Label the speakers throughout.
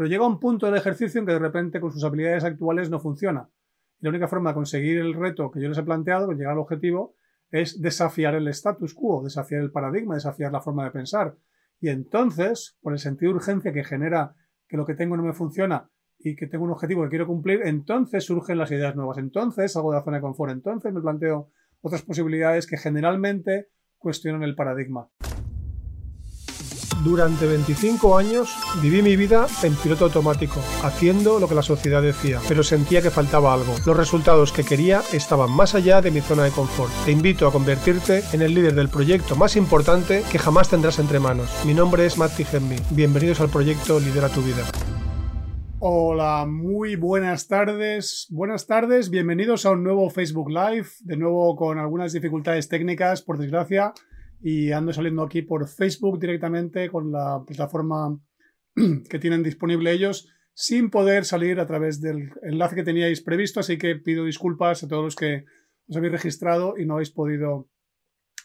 Speaker 1: Pero llega un punto del ejercicio en que de repente con sus habilidades actuales no funciona. Y la única forma de conseguir el reto que yo les he planteado, de llegar al objetivo, es desafiar el status quo, desafiar el paradigma, desafiar la forma de pensar. Y entonces, por el sentido de urgencia que genera que lo que tengo no me funciona y que tengo un objetivo que quiero cumplir, entonces surgen las ideas nuevas. Entonces salgo de la zona de confort. Entonces me planteo otras posibilidades que generalmente cuestionan el paradigma. Durante 25 años viví mi vida en piloto automático, haciendo lo que la sociedad decía, pero sentía que faltaba algo. Los resultados que quería estaban más allá de mi zona de confort. Te invito a convertirte en el líder del proyecto más importante que jamás tendrás entre manos. Mi nombre es Matti Gemmi. Bienvenidos al proyecto Lidera tu vida. Hola, muy buenas tardes. Buenas tardes, bienvenidos a un nuevo Facebook Live, de nuevo con algunas dificultades técnicas, por desgracia y ando saliendo aquí por Facebook directamente con la plataforma que tienen disponible ellos sin poder salir a través del enlace que teníais previsto, así que pido disculpas a todos los que os habéis registrado y no habéis podido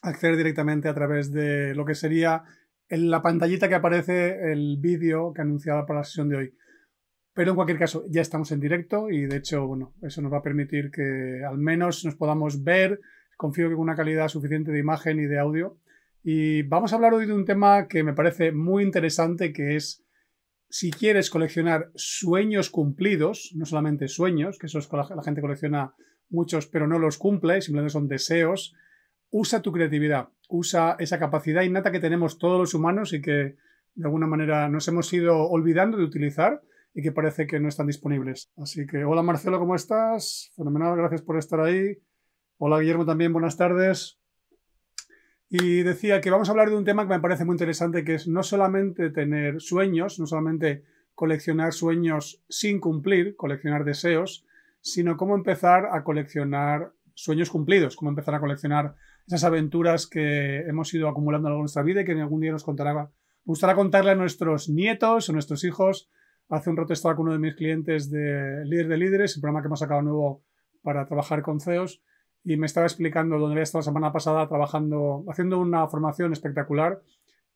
Speaker 1: acceder directamente a través de lo que sería en la pantallita que aparece el vídeo que anunciaba para la sesión de hoy. Pero en cualquier caso, ya estamos en directo y de hecho, bueno, eso nos va a permitir que al menos nos podamos ver. Confío que con una calidad suficiente de imagen y de audio y vamos a hablar hoy de un tema que me parece muy interesante, que es si quieres coleccionar sueños cumplidos, no solamente sueños, que eso es la gente colecciona muchos pero no los cumple, simplemente son deseos, usa tu creatividad, usa esa capacidad innata que tenemos todos los humanos y que de alguna manera nos hemos ido olvidando de utilizar y que parece que no están disponibles. Así que hola Marcelo, ¿cómo estás? Fenomenal, gracias por estar ahí. Hola Guillermo también, buenas tardes. Y decía que vamos a hablar de un tema que me parece muy interesante, que es no solamente tener sueños, no solamente coleccionar sueños sin cumplir, coleccionar deseos, sino cómo empezar a coleccionar sueños cumplidos, cómo empezar a coleccionar esas aventuras que hemos ido acumulando a nuestra vida y que algún día nos contará. Me gustará contarle a nuestros nietos o nuestros hijos. Hace un rato estaba con uno de mis clientes de Líder de Líderes, el programa que hemos sacado nuevo para trabajar con CEOs, y me estaba explicando dónde había estado la semana pasada trabajando, haciendo una formación espectacular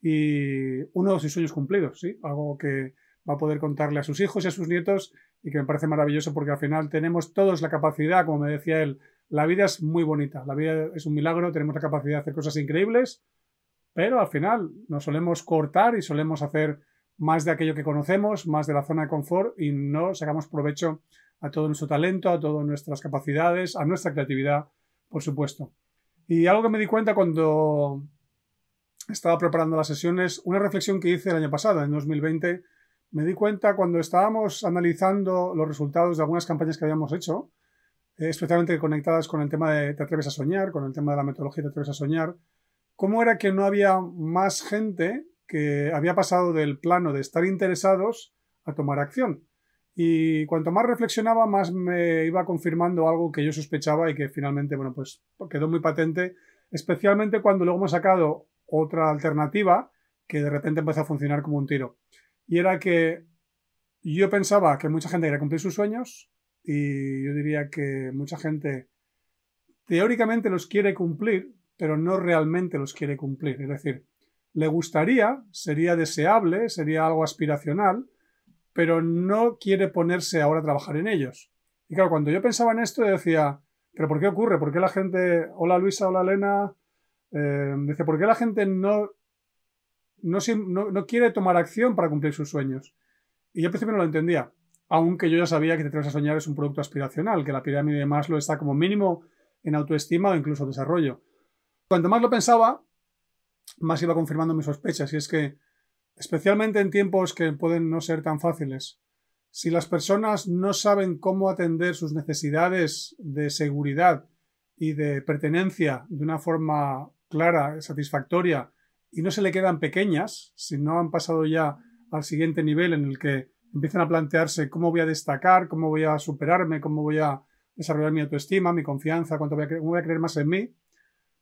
Speaker 1: y uno de sus sueños cumplidos, ¿sí? Algo que va a poder contarle a sus hijos y a sus nietos y que me parece maravilloso porque al final tenemos todos la capacidad, como me decía él, la vida es muy bonita, la vida es un milagro, tenemos la capacidad de hacer cosas increíbles, pero al final nos solemos cortar y solemos hacer más de aquello que conocemos, más de la zona de confort y no sacamos provecho a todo nuestro talento, a todas nuestras capacidades, a nuestra creatividad por supuesto. Y algo que me di cuenta cuando estaba preparando las sesiones, una reflexión que hice el año pasado, en 2020, me di cuenta cuando estábamos analizando los resultados de algunas campañas que habíamos hecho, eh, especialmente conectadas con el tema de Te atreves a soñar, con el tema de la metodología Te atreves a soñar, cómo era que no había más gente que había pasado del plano de estar interesados a tomar acción. Y cuanto más reflexionaba, más me iba confirmando algo que yo sospechaba y que finalmente, bueno, pues quedó muy patente, especialmente cuando luego hemos sacado otra alternativa que de repente empezó a funcionar como un tiro. Y era que yo pensaba que mucha gente quería cumplir sus sueños y yo diría que mucha gente teóricamente los quiere cumplir, pero no realmente los quiere cumplir. Es decir, le gustaría, sería deseable, sería algo aspiracional, pero no quiere ponerse ahora a trabajar en ellos. Y claro, cuando yo pensaba en esto, decía, ¿pero por qué ocurre? ¿Por qué la gente, hola Luisa, hola Elena, eh, dice, ¿por qué la gente no, no, no, quiere tomar acción para cumplir sus sueños? Y yo al principio no lo entendía. aunque yo ya sabía que Te atreves a soñar es un producto aspiracional, que la pirámide de Maslow está como mínimo en autoestima o incluso desarrollo. Cuanto más lo pensaba, más iba confirmando mis sospechas, y es que, especialmente en tiempos que pueden no ser tan fáciles, si las personas no saben cómo atender sus necesidades de seguridad y de pertenencia de una forma clara, satisfactoria, y no se le quedan pequeñas, si no han pasado ya al siguiente nivel en el que empiezan a plantearse cómo voy a destacar, cómo voy a superarme, cómo voy a desarrollar mi autoestima, mi confianza, cuánto voy a, cómo creer más en mí,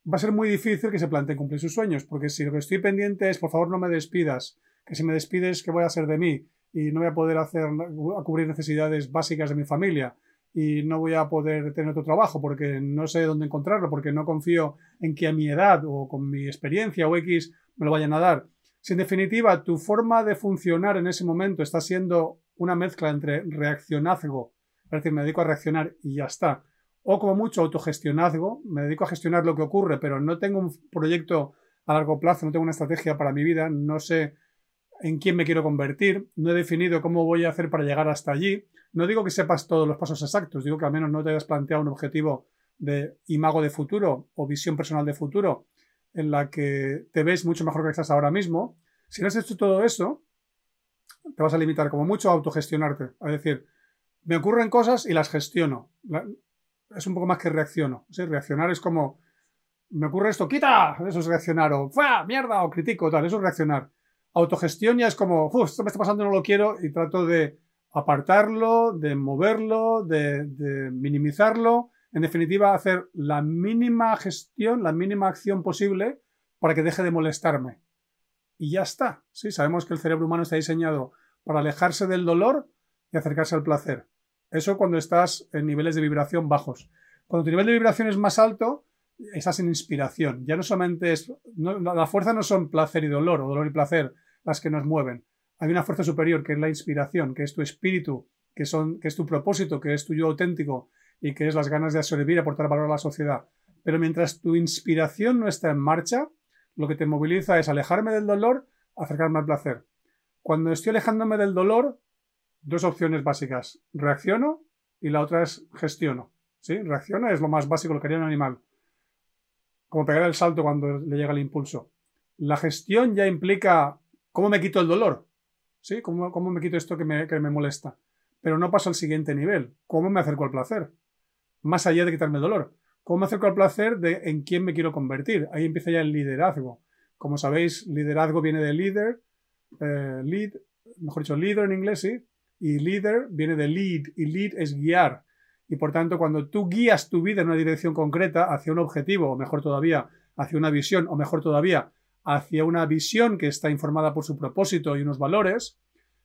Speaker 1: va a ser muy difícil que se planteen cumplir sus sueños, porque si lo que estoy pendiente es, por favor, no me despidas, que si me despides, ¿qué voy a hacer de mí? Y no voy a poder hacer, a cubrir necesidades básicas de mi familia, y no voy a poder tener otro trabajo porque no sé dónde encontrarlo, porque no confío en que a mi edad o con mi experiencia o X me lo vayan a dar. Si en definitiva tu forma de funcionar en ese momento está siendo una mezcla entre reaccionazgo, es decir, me dedico a reaccionar y ya está, o como mucho autogestionazgo, me dedico a gestionar lo que ocurre, pero no tengo un proyecto a largo plazo, no tengo una estrategia para mi vida, no sé en quién me quiero convertir, no he definido cómo voy a hacer para llegar hasta allí. No digo que sepas todos los pasos exactos, digo que al menos no te hayas planteado un objetivo de imago de futuro o visión personal de futuro en la que te ves mucho mejor que estás ahora mismo. Si no has hecho todo eso, te vas a limitar como mucho a autogestionarte. Es decir, me ocurren cosas y las gestiono es un poco más que reacciono. Reaccionar es como, me ocurre esto, quita, eso es reaccionar, o ¡fua! mierda, o critico, tal, eso es reaccionar. Autogestión ya es como, esto me está pasando, no lo quiero, y trato de apartarlo, de moverlo, de, de minimizarlo. En definitiva, hacer la mínima gestión, la mínima acción posible para que deje de molestarme. Y ya está. Sí, sabemos que el cerebro humano está diseñado para alejarse del dolor y acercarse al placer. Eso cuando estás en niveles de vibración bajos. Cuando tu nivel de vibración es más alto, estás en inspiración. Ya no solamente es. la fuerza no son placer y dolor, o dolor y placer, las que nos mueven. Hay una fuerza superior que es la inspiración, que es tu espíritu, que, son, que es tu propósito, que es tu yo auténtico y que es las ganas de sobrevivir aportar valor a la sociedad. Pero mientras tu inspiración no está en marcha, lo que te moviliza es alejarme del dolor, acercarme al placer. Cuando estoy alejándome del dolor, dos opciones básicas. Reacciono y la otra es gestiono. ¿Sí? Reacciona es lo más básico, lo que haría un animal. Como pegar el salto cuando le llega el impulso. La gestión ya implica cómo me quito el dolor. ¿Sí? ¿Cómo, cómo me quito esto que me, que me molesta? Pero no paso al siguiente nivel. ¿Cómo me acerco al placer? Más allá de quitarme el dolor. ¿Cómo me acerco al placer de en quién me quiero convertir? Ahí empieza ya el liderazgo. Como sabéis, liderazgo viene de líder, eh, lead, mejor dicho, líder en inglés, sí, y líder viene de lead y lead es guiar. Y por tanto, cuando tú guías tu vida en una dirección concreta hacia un objetivo, o mejor todavía, hacia una visión, o mejor todavía, hacia una visión que está informada por su propósito y unos valores,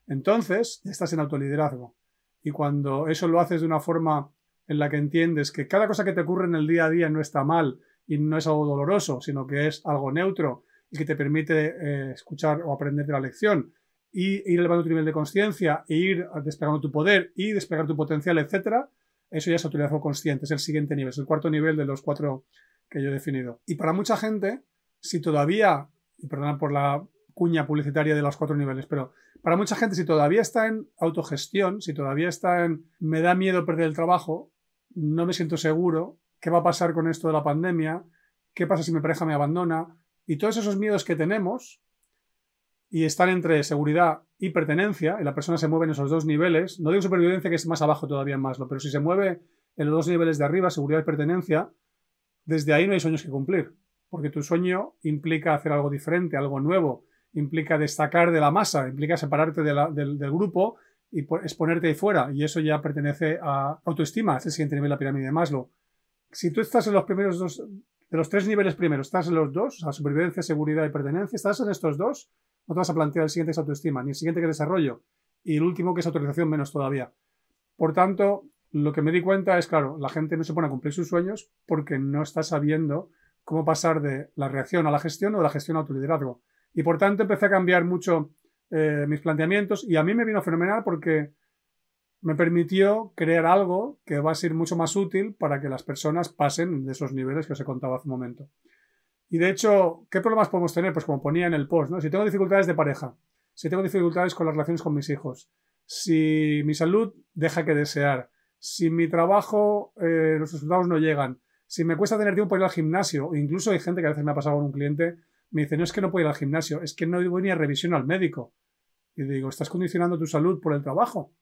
Speaker 1: entonces estás en autoliderazgo. Y cuando eso lo haces de una forma en la que entiendes que cada cosa que te ocurre en el día a día no está mal y no es algo doloroso, sino que es algo neutro y que te permite eh, escuchar o aprender de la lección y ir elevando tu nivel de conciencia e ir desplegando tu poder y desplegar tu potencial, etcétera, eso ya es autoridad consciente, es el siguiente nivel, es el cuarto nivel de los cuatro que yo he definido. Y para mucha gente, si todavía, y perdonad por la cuña publicitaria de los cuatro niveles, pero para mucha gente, si todavía está en autogestión, si todavía está en me da miedo perder el trabajo, no me siento seguro, ¿qué va a pasar con esto de la pandemia? ¿Qué pasa si mi pareja me abandona? Y todos esos miedos que tenemos, y están entre seguridad y pertenencia, y la persona se mueve en esos dos niveles, no digo supervivencia que es más abajo todavía Maslow, pero si se mueve en los dos niveles de arriba, seguridad y pertenencia, desde ahí no hay sueños que cumplir, porque tu sueño implica hacer algo diferente, algo nuevo, implica destacar de la masa, implica separarte del, grupo y exponerte ahí fuera, y eso ya pertenece a autoestima, es el siguiente nivel de la pirámide de Maslow. Si tú estás en los primeros dos, de los tres niveles primeros, estás en los dos, o sea, supervivencia, seguridad y pertenencia, estás en estos dos, no te vas a plantear el siguiente es autoestima, ni el siguiente que desarrollo, y el último que es autorización menos todavía. Por tanto, lo que me di cuenta es, claro, la gente no se pone a cumplir sus sueños porque no está sabiendo cómo pasar de la reacción a la gestión o de la gestión a autoliderazgo. Y por tanto empecé a cambiar mucho eh, mis planteamientos y a mí me vino fenomenal porque me permitió crear algo que va a ser mucho más útil para que las personas pasen de esos niveles que os he contado hace un momento. Y de hecho, ¿qué problemas podemos tener? Pues como ponía en el post, ¿no? Si tengo dificultades de pareja, si tengo dificultades con las relaciones con mis hijos, si mi salud deja que desear, si mi trabajo, eh, los resultados no llegan, si me cuesta tener tiempo para ir al gimnasio, incluso hay gente que a veces me ha pasado con un cliente, me dice, no es que no puedo ir al gimnasio, es que no voy ni a revisión al médico. Y digo, estás condicionando tu salud por el trabajo.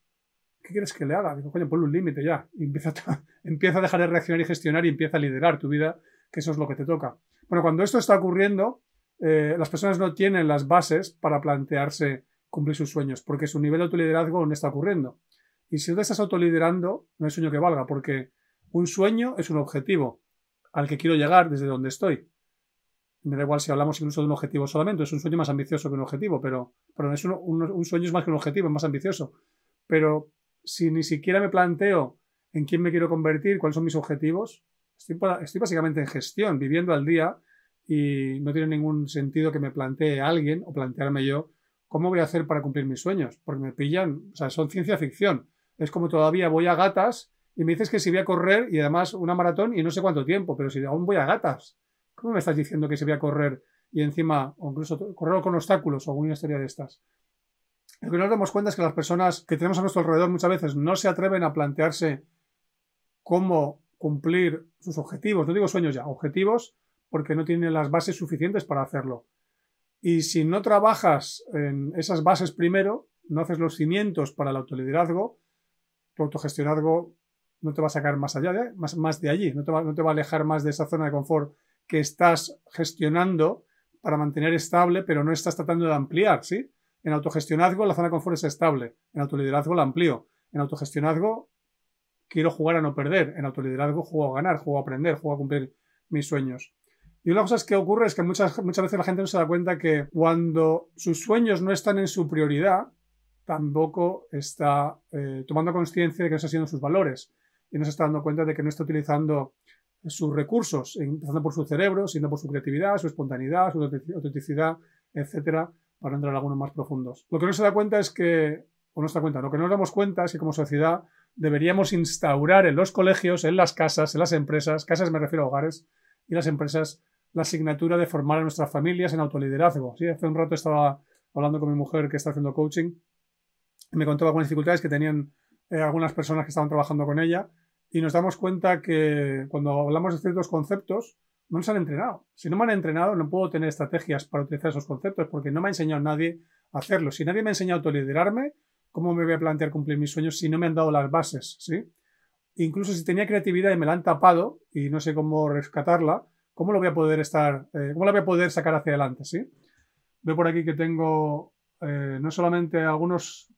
Speaker 1: ¿Qué quieres que le haga? Digo, coño, ponle un límite ya. empieza, a, empieza a dejar de reaccionar y gestionar y empieza a liderar tu vida, que eso es lo que te toca. Bueno, cuando esto está ocurriendo, eh, las personas no tienen las bases para plantearse cumplir sus sueños, porque su nivel de autoliderazgo no está ocurriendo. Y si tú estás autoliderando, no hay sueño que valga, porque un sueño es un objetivo al que quiero llegar desde donde estoy. Me da igual si hablamos incluso de un objetivo solamente, es un sueño más ambicioso que un objetivo, pero, pero un, sueño es más que un objetivo, es más ambicioso. Pero si ni siquiera me planteo en quién me quiero convertir, cuáles son mis objetivos, estoy, estoy básicamente en gestión, viviendo al día y no tiene ningún sentido que me plantee alguien o plantearme yo cómo voy a hacer para cumplir mis sueños, porque me pillan, o sea, son ciencia ficción. Es como todavía voy a gatas y me dices que si voy a correr y además una maratón y no sé cuánto tiempo, pero si aún voy a gatas, ¿cómo me estás diciendo que si voy a correr y encima, o incluso correr con obstáculos o alguna historia de estas? Lo que nos damos cuenta es que las personas que tenemos a nuestro alrededor muchas veces no se atreven a plantearse cómo cumplir sus objetivos, no digo sueños ya, objetivos, porque no tienen las bases suficientes para hacerlo. Y si no trabajas en esas bases primero, no haces los cimientos para el autoliderazgo, tu autogestionazgo no te va a sacar más allá de, más, más de allí, no te, va, no te va a alejar más de esa zona de confort que estás gestionando para mantener estable, pero no estás tratando de ampliar, ¿sí? En autogestionazgo la zona de confort es estable, en autoliderazgo la amplío, en autogestionazgo quiero jugar a no perder, en autoliderazgo juego a ganar, juego a aprender, juego a cumplir mis sueños. Y una cosa es que ocurre es que muchas, muchas veces la gente no se da cuenta que cuando sus sueños no están en su prioridad, tampoco está eh, tomando conciencia de que no está haciendo sus valores y no se está dando cuenta de que no está utilizando sus recursos, empezando por su cerebro, sino por su creatividad, su espontaneidad, su autenticidad, etcétera, para entrar a algunos más profundos. Lo que no se da cuenta es que, o no se da cuenta, lo que no nos damos cuenta es que como sociedad deberíamos instaurar en los colegios, en las casas, en las empresas, casas me refiero a hogares, y las empresas, la asignatura de formar a nuestras familias en autoliderazgo. ¿sí? Hace un rato estaba hablando con mi mujer que está haciendo coaching y me contaba algunas dificultades que tenían eh, algunas personas que estaban trabajando con ella y nos damos cuenta que cuando hablamos de ciertos conceptos no nos han entrenado. Si no me han entrenado no puedo tener estrategias para utilizar esos conceptos porque no me ha enseñado nadie a hacerlo. Si nadie me ha enseñado a autoliderarme, ¿cómo me voy a plantear cumplir mis sueños si no me han dado las bases? ¿sí? Incluso si tenía creatividad y me la han tapado y no sé cómo rescatarla, ¿cómo lo voy a poder estar, eh, cómo la voy a poder sacar hacia adelante? ¿sí? Veo por aquí que tengo eh, no solamente algunos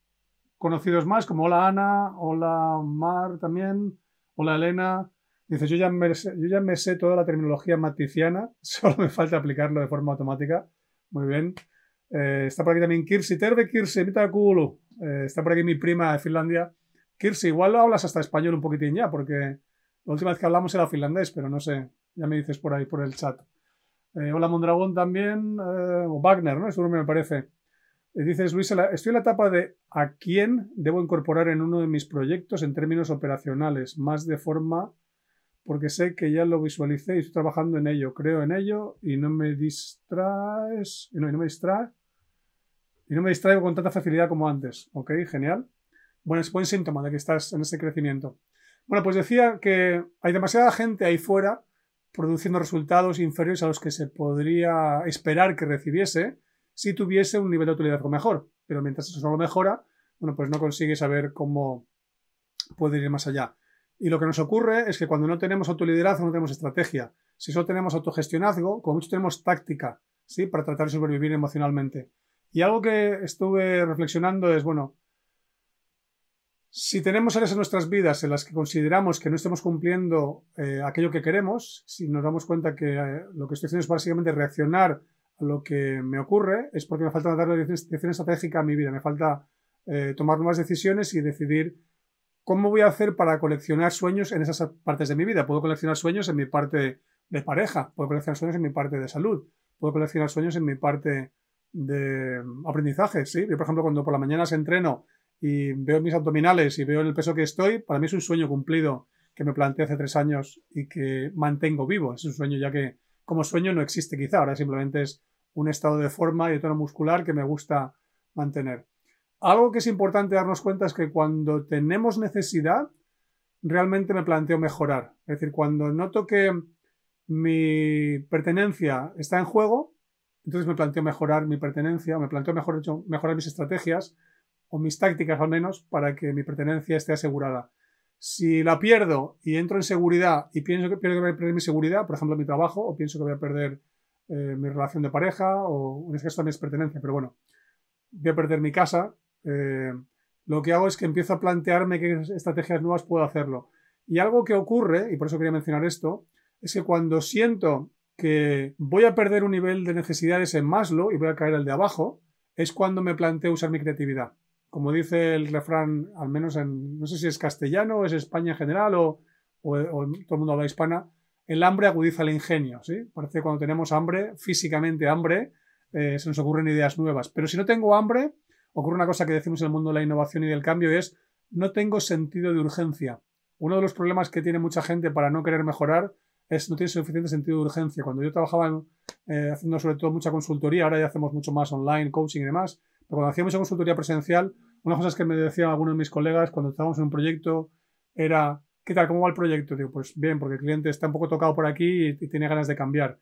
Speaker 1: conocidos más, como hola Ana, hola Mar también, hola Elena. Dice, yo ya, me, yo ya me sé toda la terminología maticiana, solo me falta aplicarlo de forma automática. Muy bien. Eh, está por aquí también Kirsi, Terve Kirsi, mita culo. está por aquí mi prima de Finlandia. Kirsi, igual hablas hasta español un poquitín ya, porque la última vez que hablamos era finlandés, pero no sé, ya me dices por ahí, por el chat. Eh, hola Mondragón también, eh, o Wagner, ¿no? Eso nombre me parece. Dices, Luis, estoy en la etapa de a quién debo incorporar en uno de mis proyectos en términos operacionales, más de forma, porque sé que ya lo visualicé y estoy trabajando en ello, creo en ello y no me distraes, y no, y no me distrae, y no me distraigo con tanta facilidad como antes. Ok, genial. Bueno, es buen síntoma de que estás en ese crecimiento. Bueno, pues decía que hay demasiada gente ahí fuera produciendo resultados inferiores a los que se podría esperar que recibiese si tuviese un nivel de utilidad mejor. Pero mientras eso no lo mejora, bueno, pues no consigue saber cómo puede ir más allá. Y lo que nos ocurre es que cuando no tenemos autoliderazgo no tenemos estrategia. Si solo tenemos autogestionazgo, como mucho tenemos táctica, ¿sí? Para tratar de sobrevivir emocionalmente. Y algo que estuve reflexionando es, bueno, si tenemos áreas en nuestras vidas en las que consideramos que no estamos cumpliendo eh, aquello que queremos, si nos damos cuenta que eh, lo que estoy haciendo es básicamente reaccionar lo que me ocurre, es porque me falta darle dirección estratégica a mi vida, me falta eh, tomar nuevas decisiones y decidir cómo voy a hacer para coleccionar sueños en esas partes de mi vida. Puedo coleccionar sueños en mi parte de pareja, puedo coleccionar sueños en mi parte de salud, puedo coleccionar sueños en mi parte de aprendizaje. ¿sí? Yo, por ejemplo, cuando por la mañana se entreno y veo mis abdominales y veo el peso que estoy, para mí es un sueño cumplido que me planteé hace tres años y que mantengo vivo. Es un sueño ya que como sueño no existe quizá, ahora simplemente es un estado de forma y de tono muscular que me gusta mantener. algo que es importante darnos cuenta es que cuando tenemos necesidad, realmente me planteo mejorar. Es decir, cuando noto que mi pertenencia está en juego, entonces me planteo mejorar mi pertenencia, me planteo mejor, mejorar mis estrategias o mis tácticas al menos para que mi pertenencia esté asegurada. Si la pierdo y entro en seguridad y pienso que, pierdo que voy a perder mi seguridad, por ejemplo, mi trabajo, o pienso que voy a perder eh, mi relación de pareja, o en este caso también es pertenencia, pero bueno, voy a perder mi casa, eh, lo que hago es que empiezo a plantearme qué estrategias nuevas puedo hacerlo. Y algo que ocurre, y por eso quería mencionar esto, es que cuando siento que voy a perder un nivel de necesidades en Maslow y voy a caer al de abajo, es cuando me planteo usar mi creatividad. Como dice el refrán, al menos en, no sé si es castellano es España en general o, todo el mundo habla hispana, el hambre agudiza el ingenio, ¿sí? Parece que cuando tenemos hambre, físicamente hambre, eh, se nos ocurren ideas nuevas. Pero si no tengo hambre, ocurre una cosa que decimos en el mundo de la innovación y del cambio es no tengo sentido de urgencia. Uno de los problemas que tiene mucha gente para no querer mejorar es no tiene suficiente sentido de urgencia. Cuando yo trabajaba eh, haciendo sobre todo mucha consultoría, ahora ya hacemos mucho más online, coaching y demás, cuando hacía mucha consultoría presencial, una de las cosas que me decían algunos de mis colegas cuando estábamos en un proyecto era, ¿qué tal? ¿Cómo va el proyecto? Digo, pues bien, porque el cliente está un poco tocado por aquí y, y tiene ganas de cambiar.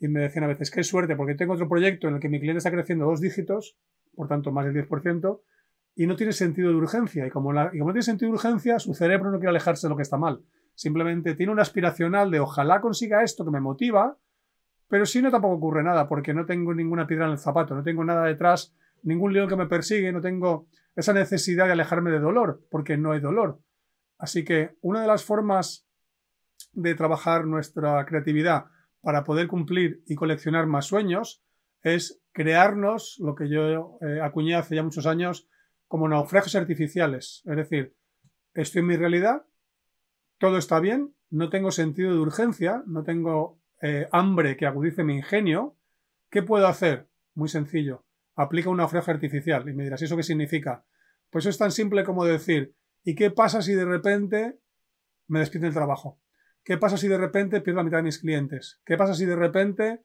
Speaker 1: Y me decían a veces, qué suerte, porque tengo otro proyecto en el que mi cliente está creciendo dos dígitos por tanto más del 10%, y no tiene sentido de urgencia. Y como, no tiene sentido de urgencia, su cerebro no quiere alejarse de lo que está mal. Simplemente tiene un aspiracional de ojalá consiga esto que me motiva, pero si no tampoco ocurre nada, porque no tengo ninguna piedra en el zapato, no tengo nada detrás, ningún león que me persigue, no tengo esa necesidad de alejarme de dolor, porque no hay dolor. Así que una de las formas de trabajar nuestra creatividad para poder cumplir y coleccionar más sueños es crearnos lo que yo eh, acuñé hace ya muchos años como naufragios artificiales. Es decir, estoy en mi realidad, todo está bien, no tengo sentido de urgencia, no tengo eh, hambre que agudice mi ingenio. ¿Qué puedo hacer? Muy sencillo. Aplica un naufragio artificial. Y me dirás, ¿eso qué significa? Pues es tan simple como decir, ¿y qué pasa si de repente me despiden el trabajo? ¿Qué pasa si de repente pierdo la mitad de mis clientes? ¿Qué pasa si de repente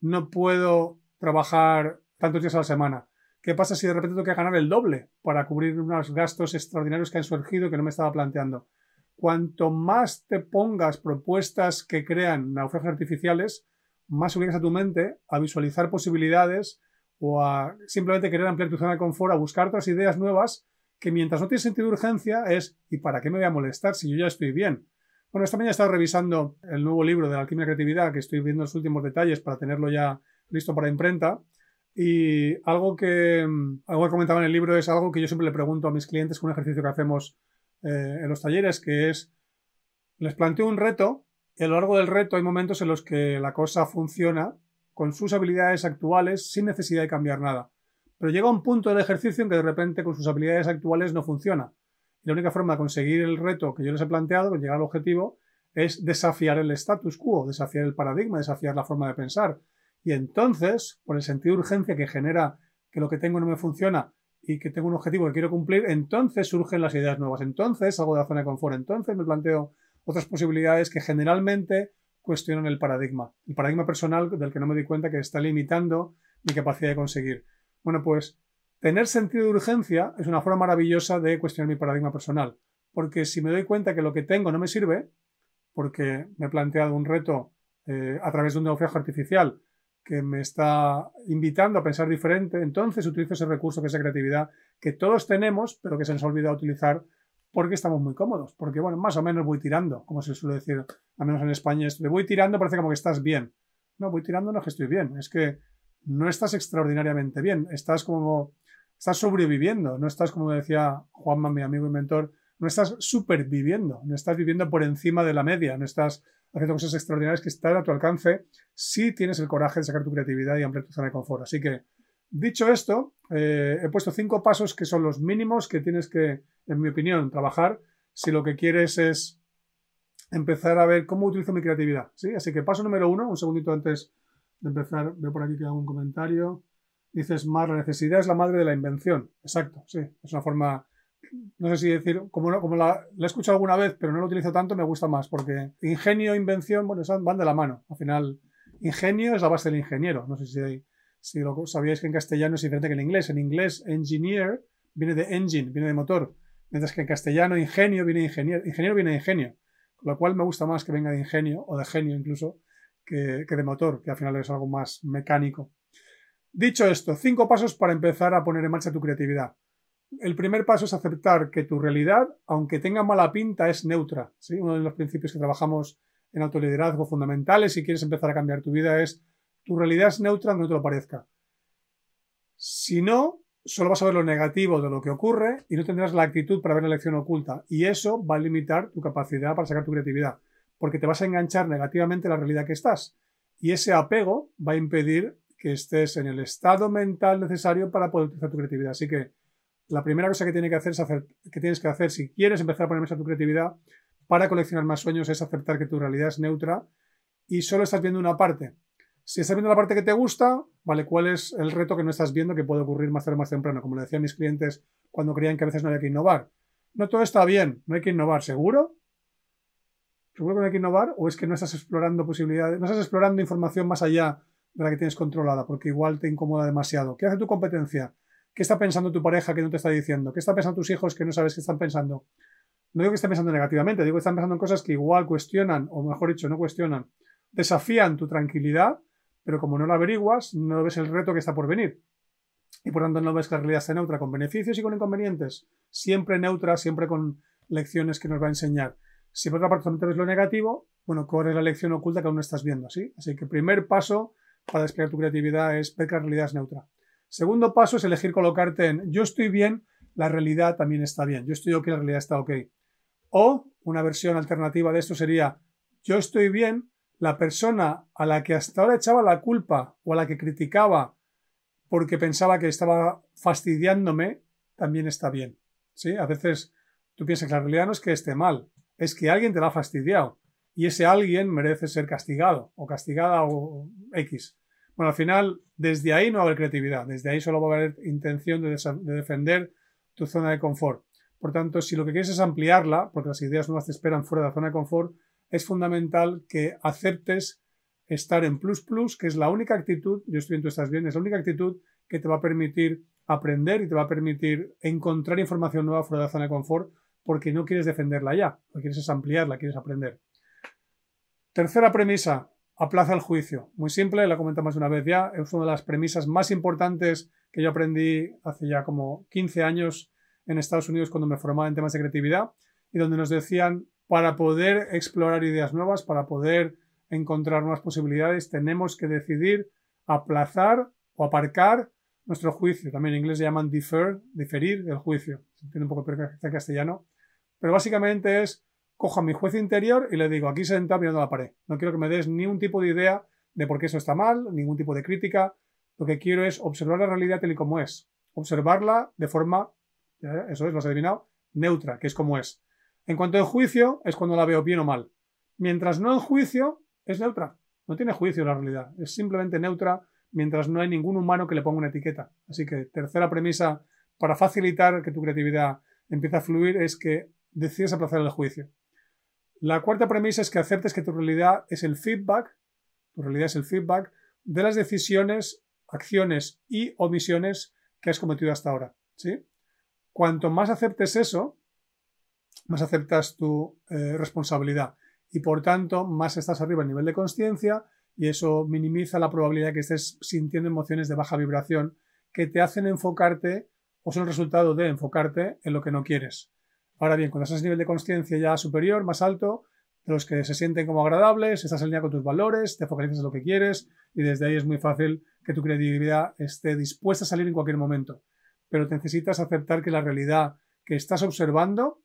Speaker 1: no puedo trabajar tantos días a la semana. ¿Qué pasa si de repente tengo que ganar el doble para cubrir unos gastos extraordinarios que han surgido que no me estaba planteando? Cuanto más te pongas propuestas que crean naufragios artificiales, más obligas a tu mente a visualizar posibilidades o a simplemente querer ampliar tu zona de confort, a buscar otras ideas nuevas que mientras no tienes sentido de urgencia es ¿y para qué me voy a molestar si yo ya estoy bien? Bueno, esta mañana he estado revisando el nuevo libro de la alquimia creatividad que estoy viendo los últimos detalles para tenerlo ya listo para imprenta. Y algo que, mm, algo que comentaba en el libro es algo que yo siempre le pregunto a mis clientes con un ejercicio que hacemos eh, en los talleres, que es, les planteo un reto y a lo largo del reto hay momentos en los que la cosa funciona con sus habilidades actuales sin necesidad de cambiar nada. Pero llega un punto del ejercicio en que de repente con sus habilidades actuales no funciona. Y la única forma de conseguir el reto que yo les he planteado, de llegar al objetivo, es desafiar el status quo, desafiar el paradigma, desafiar la forma de pensar. Y entonces, por el sentido de urgencia que genera que lo que tengo no me funciona y que tengo un objetivo que quiero cumplir, entonces surgen las ideas nuevas. Entonces salgo de la zona de confort. Entonces me planteo otras posibilidades que generalmente cuestionan el paradigma. El paradigma personal del que no me di cuenta que está limitando mi capacidad de conseguir. Bueno, pues tener sentido de urgencia es una forma maravillosa de cuestionar mi paradigma personal. Porque si me doy cuenta que lo que tengo no me sirve, porque me he planteado un reto eh, a través de un naufragio artificial que me está invitando a pensar diferente, entonces utilizo ese recurso que es la creatividad que todos tenemos, pero que se nos ha olvidado utilizar porque estamos muy cómodos, porque bueno, más o menos voy tirando, como se suele decir, al menos en España, esto de voy tirando parece como que estás bien. No, voy tirando no es que estoy bien, es que no estás extraordinariamente bien, estás como, estás sobreviviendo, no estás como decía Juanma, mi amigo y mentor, no estás superviviendo, no estás viviendo por encima de la media, no estás haciendo cosas extraordinarias que están a tu alcance si tienes el coraje de sacar tu creatividad y ampliar tu zona de confort. Así que, dicho esto, eh, he puesto cinco pasos que son los mínimos que tienes que, en mi opinión, trabajar si lo que quieres es empezar a ver cómo utilizo mi creatividad. ¿sí? Así que paso número uno, un segundito antes de empezar, veo por aquí que hago un comentario. Dices, más la necesidad es la madre de la invención. Exacto, sí. Es una forma no sé si decir, como, como la, he escuchado alguna vez, pero no lo utilizo tanto, me gusta más, porque ingenio e invención, bueno, van de la mano. Al final, ingenio es la base del ingeniero. No sé si, si lo sabíais que en castellano es diferente que en inglés. En inglés, engineer viene de engine, viene de motor, mientras que en castellano ingenio viene de ingeniero, ingeniero viene de ingenio, con lo cual me gusta más que venga de ingenio o de genio incluso que, que de motor, que al final es algo más mecánico. Dicho esto, cinco pasos para empezar a poner en marcha tu creatividad. El primer paso es aceptar que tu realidad, aunque tenga mala pinta, es neutra. Uno de los principios que trabajamos en autoliderazgo fundamentales si quieres empezar a cambiar tu vida es tu realidad es neutra aunque no te lo parezca. Si no, solo vas a ver lo negativo de lo que ocurre y no tendrás la actitud para ver la lección oculta. Y eso va a limitar tu capacidad para sacar tu creatividad, porque te vas a enganchar negativamente a la realidad que estás. Y ese apego va a impedir que estés en el estado mental necesario para poder utilizar tu creatividad. Así que la primera cosa que, que tienes que hacer si quieres empezar a poner mesa tu creatividad para coleccionar más sueños es aceptar que tu realidad es neutra y solo estás viendo una parte. Si estás viendo la parte que te gusta, ¿vale? ¿Cuál es el reto que no estás viendo que puede ocurrir más tarde más temprano? Como le decía a mis clientes cuando creían que a veces no había que innovar. No todo está bien, no hay que innovar, ¿seguro? ¿Seguro que no hay que innovar? ¿O es que no estás explorando posibilidades, no estás explorando información más allá de la que tienes controlada porque igual te incomoda demasiado? ¿Qué hace tu competencia? ¿Qué está pensando tu pareja que no te está diciendo? ¿Qué están pensando tus hijos que no sabes qué están pensando? No digo que estén pensando negativamente, digo que están pensando en cosas que igual cuestionan, o mejor dicho, no cuestionan, desafían tu tranquilidad, pero como no la averiguas, no ves el reto que está por venir. Y por tanto no ves que la realidad está neutra con beneficios y con inconvenientes. Siempre neutra, siempre con lecciones que nos va a enseñar. Si por otra parte ves lo negativo, bueno, corre la lección oculta que aún no estás viendo, ¿sí? Así que primer paso para desplegar tu creatividad es ver que la realidad es neutra. Segundo paso es elegir colocarte en yo estoy bien, la realidad también está bien. Yo estoy ok, la realidad está ok. O una versión alternativa de esto sería, yo estoy bien, la persona a la que hasta ahora echaba la culpa o a la que criticaba porque pensaba que estaba fastidiándome, también está bien. ¿Sí? A veces tú piensas que la realidad no es que esté mal, es que alguien te la ha fastidiado y ese alguien merece ser castigado o castigada o X. Bueno, al final, desde ahí no va a haber creatividad, desde ahí solo va a haber intención de, de defender tu zona de confort. Por tanto, si lo que quieres es ampliarla, porque las ideas nuevas te esperan fuera de la zona de confort, es fundamental que aceptes estar en plus plus, que es la única actitud, yo estoy en tú estás bien, es la única actitud que te va a permitir aprender y te va a permitir encontrar información nueva fuera de la zona de confort, porque no quieres defenderla ya, lo quieres es ampliarla, quieres aprender. Tercera premisa, aplaza el juicio. Muy simple, la comentamos una vez ya, es una de las premisas más importantes que yo aprendí hace ya como 15 años en Estados Unidos cuando me formaba en temas de creatividad y donde nos decían para poder explorar ideas nuevas, para poder encontrar nuevas posibilidades, tenemos que decidir aplazar o aparcar nuestro juicio. También en inglés se llaman defer, diferir el juicio. Se entiende un poco peor que castellano. Pero básicamente es, cojo a mi juez interior y le digo, aquí sentado mirando la pared. No quiero que me des ni un tipo de idea de por qué eso está mal, ningún tipo de crítica. Lo que quiero es observar la realidad tal y como es. Observarla de forma eso es, lo has adivinado, neutra, que es como es. En cuanto a juicio, es cuando la veo bien o mal. Mientras no en juicio, es neutra. No tiene juicio la realidad. Es simplemente neutra mientras no hay ningún humano que le ponga una etiqueta. Así que tercera premisa para facilitar que tu creatividad empiece a fluir es que decides aplazar el juicio. La cuarta premisa es que aceptes que tu realidad es el feedback, tu realidad es el feedback de las decisiones, acciones y omisiones que has cometido hasta ahora. ¿sí? Cuanto más aceptes eso, más aceptas tu eh, responsabilidad y por tanto más estás arriba a nivel de conciencia y eso minimiza la probabilidad que estés sintiendo emociones de baja vibración que te hacen enfocarte o son el resultado de enfocarte en lo que no quieres. Ahora bien, cuando estás a nivel de conciencia ya superior, más alto, de los que se sienten como agradables, estás alineado con tus valores, te focalizas en lo que quieres y desde ahí es muy fácil que tu credibilidad esté dispuesta a salir en cualquier momento pero necesitas aceptar que la realidad que estás observando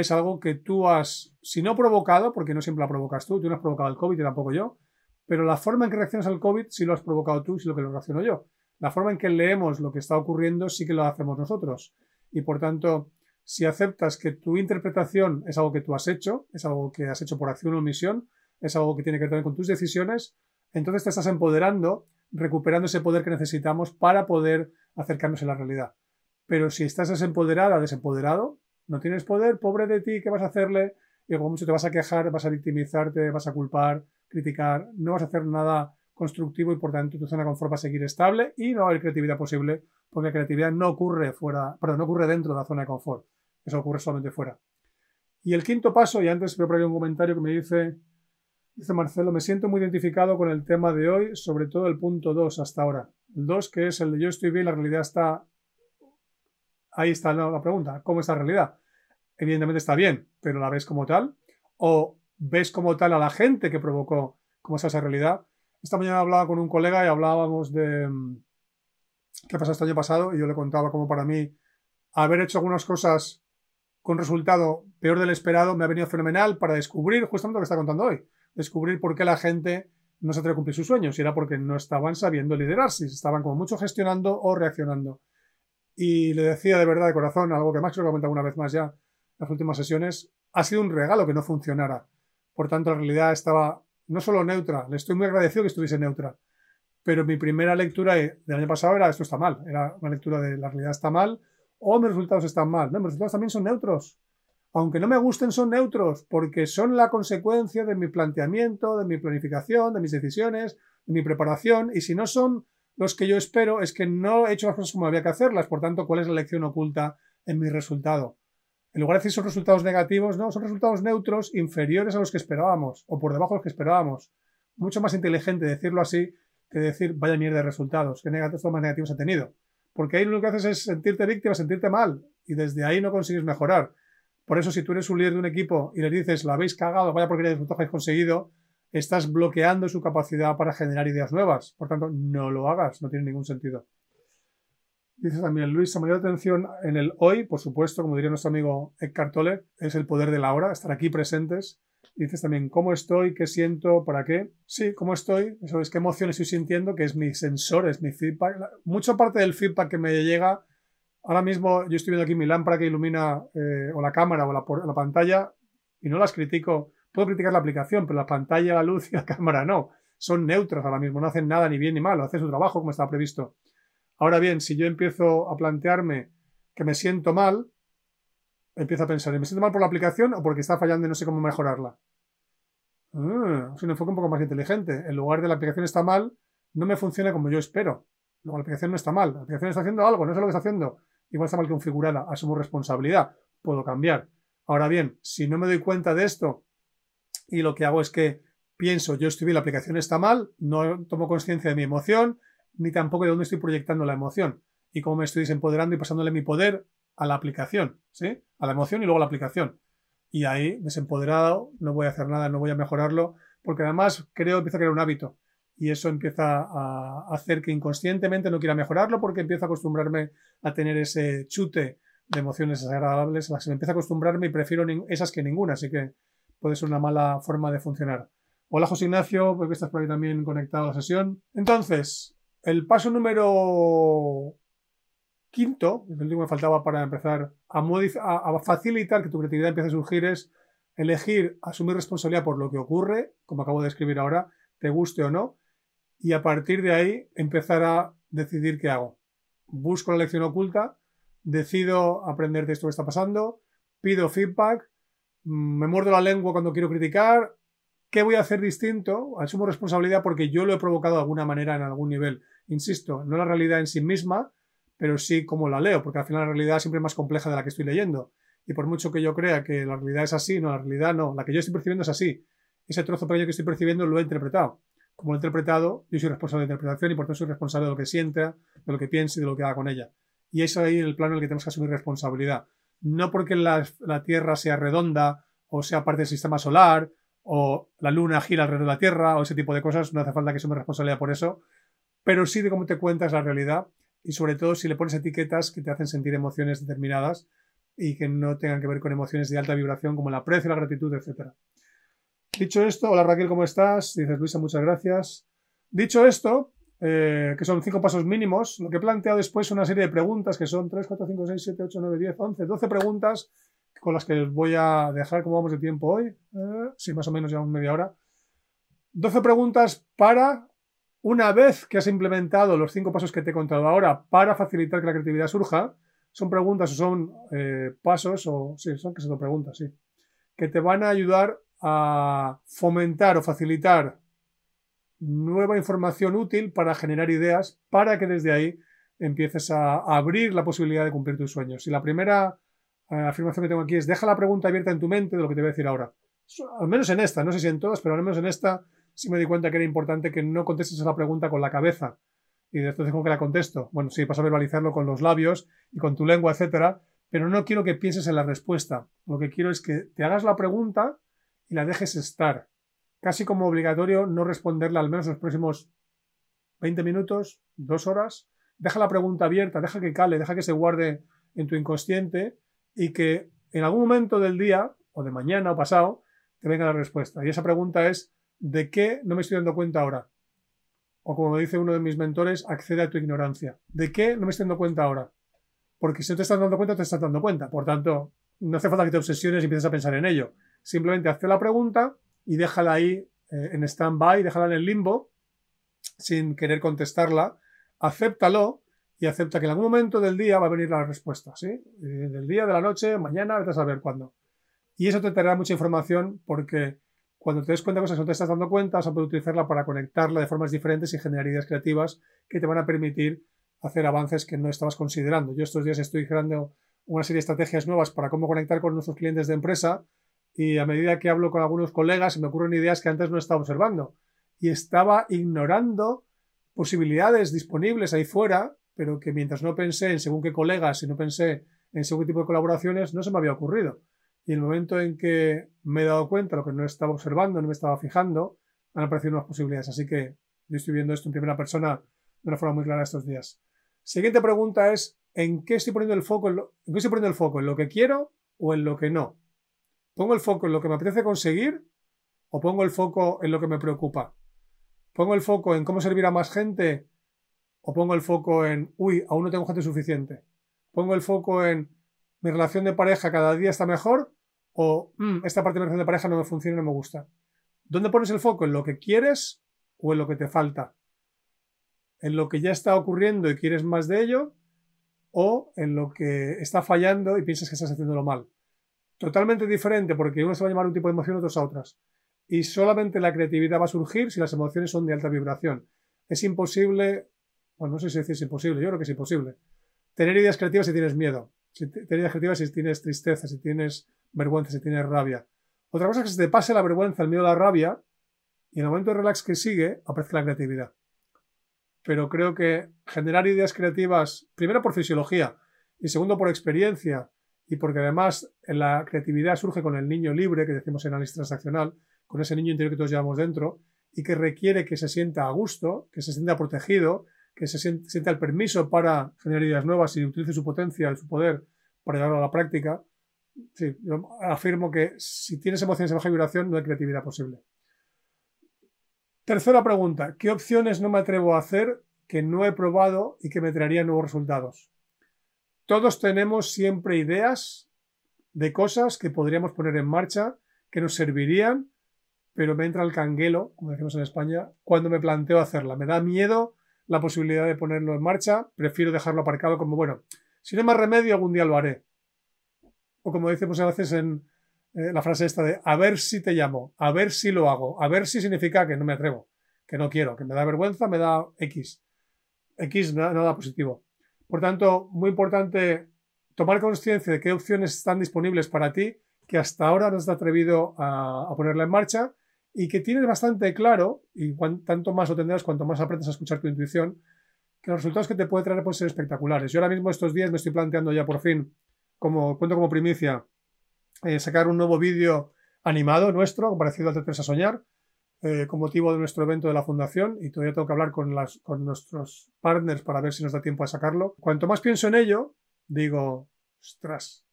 Speaker 1: es algo que tú has, si no provocado, porque no siempre la provocas tú, tú no has provocado el COVID y tampoco yo, pero la forma en que reaccionas al COVID sí lo has provocado tú, sí lo que lo reacciono yo. La forma en que leemos lo que está ocurriendo sí que lo hacemos nosotros. Y por tanto, si aceptas que tu interpretación es algo que tú has hecho, es algo que has hecho por acción o omisión, es algo que tiene que ver con tus decisiones, entonces te estás empoderando, recuperando ese poder que necesitamos para poder acercarnos a la realidad. Pero si estás desempoderada, desempoderado, no tienes poder, pobre de ti, ¿qué vas a hacerle? Y como mucho te vas a quejar, vas a victimizarte, vas a culpar, criticar, no vas a hacer nada constructivo y por tanto tu zona de confort va a seguir estable y no va a haber creatividad posible porque la creatividad no ocurre fuera, perdón, no ocurre dentro de la zona de confort. Eso ocurre solamente fuera. Y el quinto paso, y antes veo por ahí un comentario que me dice, dice Marcelo, me siento muy identificado con el tema de hoy, sobre todo el punto 2 hasta ahora. El 2 que es el de yo estoy bien, la realidad está... Ahí está la pregunta, ¿cómo está la realidad? Evidentemente está bien, pero ¿la ves como tal? ¿O ves como tal a la gente que provocó cómo está esa realidad? Esta mañana hablaba con un colega y hablábamos de mm, qué pasó este año pasado y yo le contaba cómo para mí haber hecho algunas cosas con resultado peor del esperado me ha venido fenomenal para descubrir justamente lo que está contando hoy. Descubrir por qué la gente no se atreve a cumplir sus sueños y era porque no estaban sabiendo liderarse, estaban como mucho gestionando o reaccionando. Y le decía de verdad de corazón, algo que Max lo ha comentado una vez más ya en las últimas sesiones, ha sido un regalo que no funcionara. Por tanto, la realidad estaba no solo neutra, le estoy muy agradecido que estuviese neutra, pero mi primera lectura del año pasado era esto está mal, era una lectura de la realidad está mal o mis resultados están mal. No, mis resultados también son neutros. Aunque no me gusten, son neutros, porque son la consecuencia de mi planteamiento, de mi planificación, de mis decisiones, de mi preparación, y si no son los que yo espero, es que no he hecho las cosas como había que hacerlas, por tanto, ¿cuál es la lección oculta en mi resultado? En lugar de decir son resultados negativos, no, son resultados neutros inferiores a los que esperábamos o por debajo de los que esperábamos. Mucho más inteligente decirlo así que decir vaya mierda de resultados, qué negativos más negativos ha tenido. Porque ahí lo que haces es sentirte víctima, sentirte mal y desde ahí no consigues mejorar. Por eso si tú eres un líder de un equipo y le dices la habéis cagado, vaya porque de resultados habéis conseguido, estás bloqueando su capacidad para generar ideas nuevas. Por tanto, no lo hagas, no tiene ningún sentido. Dice también Luis, la mayor atención en el hoy, por supuesto, como diría nuestro amigo Eckhart Tolle, es el poder de la hora, estar aquí presentes. Dices también cómo estoy, qué siento, para qué. Sí, cómo estoy, eso es qué emociones estoy sintiendo, que es mi sensor, es mi feedback. Mucha parte del feedback que me llega, ahora mismo yo estoy viendo aquí mi lámpara que ilumina eh, o la cámara o la, la pantalla y no las critico. Puedo criticar la aplicación, pero la pantalla, la luz y la cámara no. Son neutros ahora mismo, no hacen nada ni bien ni mal, hacen su trabajo como estaba previsto. Ahora bien, si yo empiezo a plantearme que me siento mal, empiezo a pensar, ¿me siento mal por la aplicación o porque está fallando y no sé cómo mejorarla? Ah, es un enfoque un poco más inteligente. En lugar de la aplicación está mal, no me funciona como yo espero. Luego la aplicación no está mal, la aplicación está haciendo algo, no sé lo que está haciendo. Igual está mal configurada, asumo responsabilidad, puedo cambiar. Ahora bien, si no me doy cuenta de esto y lo que hago es que pienso, yo estoy bien, la aplicación está mal, no tomo conciencia de mi emoción, ni tampoco de dónde estoy proyectando la emoción y cómo me estoy desempoderando y pasándole mi poder a la aplicación, ¿sí? A la emoción y luego a la aplicación. Y ahí, desempoderado, no voy a hacer nada, no voy a mejorarlo, porque además creo empieza a crear un hábito. Y eso empieza a hacer que inconscientemente no quiera mejorarlo porque empiezo a acostumbrarme a tener ese chute de emociones desagradables a las que me empiezo a acostumbrarme y prefiero esas que ninguna, así que puede ser una mala forma de funcionar. Hola José Ignacio, porque estás por ahí también conectado a la sesión. Entonces, el paso número quinto, el último que me faltaba para empezar a, facilitar que tu creatividad empiece a surgir es elegir, asumir responsabilidad por lo que ocurre, como acabo de escribir ahora, te guste o no, y a partir de ahí empezar a decidir qué hago. Busco la lección oculta, decido aprender de esto que está pasando, pido feedback, me muerdo la lengua cuando quiero criticar, ¿qué voy a hacer distinto? Asumo responsabilidad porque yo lo he provocado de alguna manera en algún nivel insisto, no la realidad en sí misma, pero sí como la leo, porque al final la realidad siempre más compleja de la que estoy leyendo. Y por mucho que yo crea que la realidad es así, no, la realidad no, la que yo estoy percibiendo es así. Ese trozo pequeño que estoy percibiendo lo he interpretado. Como lo he interpretado, yo soy responsable de la interpretación y por tanto soy responsable de lo que sienta, de lo que piense y de lo que haga con ella. Y eso ahí el plano en el que tenemos que asumir responsabilidad. No porque la, la Tierra sea redonda o sea parte del sistema solar o la Luna gira alrededor de la Tierra o ese tipo de cosas, no hace falta que asume responsabilidad por eso, pero sí de cómo te cuentas la realidad y sobre todo si le pones etiquetas que te hacen sentir emociones determinadas y que no tengan que ver con emociones de alta vibración como el aprecio, la gratitud, etc. Dicho esto, hola Raquel, ¿cómo estás? Dices Luisa, muchas gracias. Dicho esto, eh, que son cinco pasos mínimos, lo que he planteado después es una serie de preguntas que son 3, 4, 5, 6, 7, 8, 9, 10, 11, 12 preguntas con las que os voy a dejar cómo vamos de tiempo hoy. Eh, sí, más o menos llevamos media hora. 12 preguntas para una vez que has implementado los cinco pasos que te he contado ahora para facilitar que la creatividad surja, son preguntas o son eh, pasos, o sí, son que son preguntas, sí, que te van a ayudar a fomentar o facilitar nueva información útil para generar ideas para que desde ahí empieces a, abrir la posibilidad de cumplir tus sueños. Y la primera eh, afirmación que tengo aquí es deja la pregunta abierta en tu mente de lo que te voy a decir ahora. Al menos en esta, no sé si en todas, pero al menos en esta sí me di cuenta que era importante que no contestes a la pregunta con la cabeza. Y después tengo que la contesto. Bueno, sí, vas a verbalizarlo con los labios y con tu lengua, etcétera, pero no quiero que pienses en la respuesta. Lo que quiero es que te hagas la pregunta y la dejes estar. Casi como obligatorio no responderla al menos los próximos 20 minutos, dos horas. Deja la pregunta abierta, deja que cale, deja que se guarde en tu inconsciente y que en algún momento del día, o de mañana o pasado, te venga la respuesta. Y esa pregunta es, ¿de qué no me estoy dando cuenta ahora? O como dice uno de mis mentores, accede a tu ignorancia. ¿De qué no me estoy dando cuenta ahora? Porque si no te estás dando cuenta, te estás dando cuenta. Por tanto, no hace falta que te obsesiones y empieces a pensar en ello. Simplemente hazte la pregunta y déjala ahí eh, en stand-by, déjala en el limbo, sin querer contestarla. Acéptalo y acepta que en algún momento del día va a venir la respuesta, ¿sí? Eh, del día, de la noche, mañana, vete a saber cuándo. Y eso te traerá mucha información porque cuando te des cuenta de cosas que no te estás dando cuenta, vas a poder utilizarla para conectarla de formas diferentes y generar ideas creativas que te van a permitir hacer avances que no estabas considerando. Yo estos días estoy creando una serie de estrategias nuevas para cómo conectar con nuestros clientes de empresa y a medida que hablo con algunos colegas me ocurren ideas que antes no estaba observando y estaba ignorando posibilidades disponibles ahí fuera, pero que mientras no pensé en según qué colegas y no pensé en según qué tipo de colaboraciones, no se me había ocurrido. Y el momento en que me he dado cuenta de lo que no estaba observando, no me estaba fijando, han aparecido nuevas posibilidades. Así que yo estoy viendo esto en primera persona de una forma muy clara estos días. Siguiente pregunta es, ¿en qué estoy poniendo el foco? ¿En, qué estoy poniendo el foco? ¿En lo que quiero o en lo que no? ¿Pongo el foco en lo que me apetece conseguir o pongo el foco en lo que me preocupa? ¿Pongo el foco en cómo servir a más gente o pongo el foco en, uy, aún no tengo gente suficiente? ¿Pongo el foco en mi relación de pareja cada día está mejor o mm, esta parte de mi relación de pareja no me funciona y no me gusta? ¿Dónde pones el foco? ¿En lo que quieres o en lo que te falta? en lo que ya está ocurriendo y quieres más de ello, o en lo que está fallando y piensas que estás haciéndolo mal. Totalmente diferente, porque uno se va a llamar un tipo de emoción, otros a otras. Y solamente la creatividad va a surgir si las emociones son de alta vibración. Es imposible, bueno, no sé si es imposible, yo creo que es imposible. Tener ideas creativas si tienes miedo, si tener ideas creativas si tienes tristeza, si tienes vergüenza, si tienes rabia. Otra cosa es que se te pase la vergüenza, el miedo, la rabia, y en el momento de relax que sigue, aparece la creatividad pero creo que generar ideas creativas, primero por fisiología y segundo por experiencia, y porque además la creatividad surge con el niño libre, que decimos en análisis transaccional, con ese niño interior que todos llevamos dentro, y que requiere que se sienta a gusto, que se sienta protegido, que se sienta el permiso para generar ideas nuevas y utilice su potencia y su poder para llevarlo a la práctica. Sí, yo afirmo que si tienes emociones de baja vibración no hay creatividad posible. Tercera pregunta. ¿Qué opciones no me atrevo a hacer que no he probado y que me traerían nuevos resultados? Todos tenemos siempre ideas de cosas que podríamos poner en marcha, que nos servirían, pero me entra el canguelo, como decimos en España, cuando me planteo hacerla. Me da miedo la posibilidad de ponerlo en marcha, prefiero dejarlo aparcado como, bueno, si no hay más remedio, algún día lo haré. O como decimos a veces en, eh, la frase esta de a ver si te llamo, a ver si lo hago, a ver si significa que no me atrevo, que no quiero, que me da vergüenza, me da X. X no, da positivo. Por tanto, muy importante tomar conciencia de qué opciones están disponibles para ti que hasta ahora no has atrevido a, ponerla en marcha y que tienes bastante claro, y tanto más lo tendrás cuanto más aprendas a escuchar tu intuición, que los resultados que te puede traer pueden ser espectaculares. Yo ahora mismo estos días me estoy planteando ya por fin, como cuento como primicia, eh, sacar un nuevo vídeo animado nuestro, parecido al de Tres a Soñar, eh, con motivo de nuestro evento de la fundación y todavía tengo que hablar con, nuestros partners para ver si nos da tiempo a sacarlo. Cuanto más pienso en ello, digo, ostras,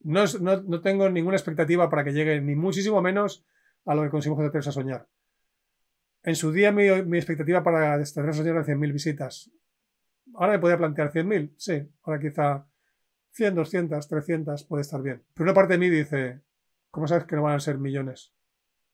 Speaker 1: no, no, tengo ninguna expectativa para que llegue ni muchísimo menos a lo que conseguimos de a Soñar. En su día mi, mi expectativa para Tres a Soñar era 100.000 visitas. Ahora me podía plantear 100.000, sí, ahora quizá 100, 200, 300 puede estar bien. Pero una parte de mí dice, ¿cómo sabes que no van a ser millones?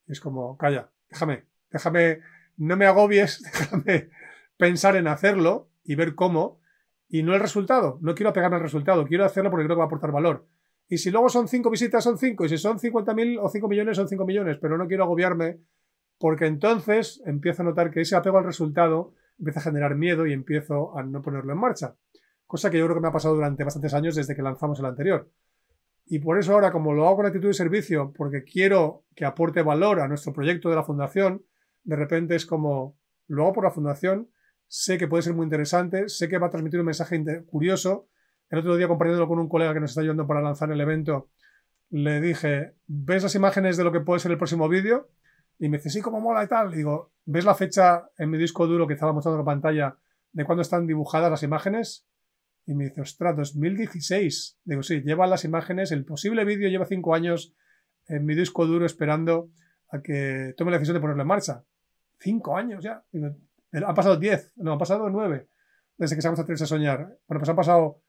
Speaker 1: Es como, calla, déjame, déjame, no me agobies, déjame pensar en hacerlo y ver cómo, y no el resultado. No quiero pegarme al resultado, quiero hacerlo porque creo que va a aportar valor. Y si luego son 5 visitas, son 5, y si son 50.000 o 5 millones, son 5 millones, pero no quiero agobiarme Porque entonces empiezo a notar que ese apego al resultado empieza a generar miedo y empiezo a no ponerlo en marcha. Cosa que yo creo que me ha pasado durante bastantes años desde que lanzamos el anterior. Y por eso ahora, como lo hago con actitud de servicio, porque quiero que aporte valor a nuestro proyecto de la fundación, de repente es como, lo hago por la fundación, sé que puede ser muy interesante, sé que va a transmitir un mensaje curioso. El otro día, compartiéndolo con un colega que nos está ayudando para lanzar el evento, le dije, ¿ves las imágenes de lo que puede ser el próximo vídeo? Y me dice, sí, como mola y tal. Digo, ¿ves la fecha en mi disco duro que estaba mostrando en la pantalla de cuándo están dibujadas las imágenes? Y me dice, ostras, 2016. Digo, sí, lleva las imágenes, el posible vídeo lleva cinco años en mi disco duro esperando a que tome la decisión de ponerlo en marcha. Cinco años ya. ha pasado diez, no, han pasado nueve desde que se a atreverse a soñar. Bueno, pues han pasado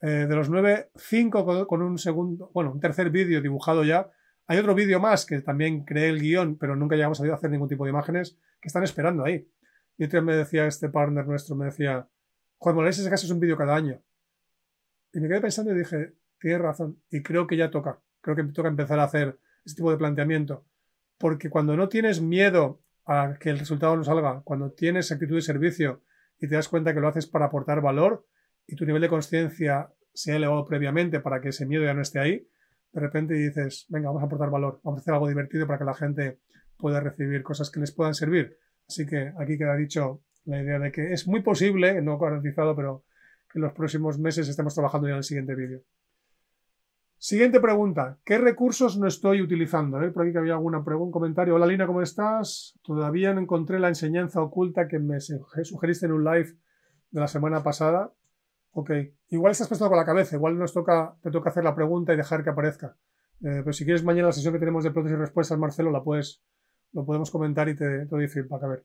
Speaker 1: eh, de los nueve, cinco con, un segundo, bueno, un tercer vídeo dibujado ya. Hay otro vídeo más que también creé el guion, pero nunca llegamos a hacer ningún tipo de imágenes que están esperando ahí. Y otro me decía este partner nuestro, me decía, Juan ese caso es un vídeo cada año. Y me quedé pensando y dije, tienes razón. Y creo que ya toca. Creo que toca empezar a hacer este tipo de planteamiento. Porque cuando no tienes miedo a que el resultado no salga, cuando tienes actitud de servicio y te das cuenta que lo haces para aportar valor y tu nivel de conciencia se ha elevado previamente para que ese miedo ya no esté ahí, de repente dices, venga, vamos a aportar valor, vamos a hacer algo divertido para que la gente pueda recibir cosas que les puedan servir. Así que aquí queda dicho la idea de que es muy posible, no garantizado, pero que en los próximos meses estemos trabajando ya en el siguiente vídeo. Siguiente pregunta. ¿Qué recursos no estoy utilizando? Por aquí que había alguna pregunta, comentario. Hola Lina, ¿cómo estás? Todavía no encontré la enseñanza oculta que me sugeriste en un live de la semana pasada. Ok. Igual estás puesto con la cabeza. Igual nos toca, te toca hacer la pregunta y dejar que aparezca. Eh, pero si quieres mañana la sesión que tenemos de preguntas y respuestas, Marcelo, la puedes, lo podemos comentar y te, te doy feedback. A ver.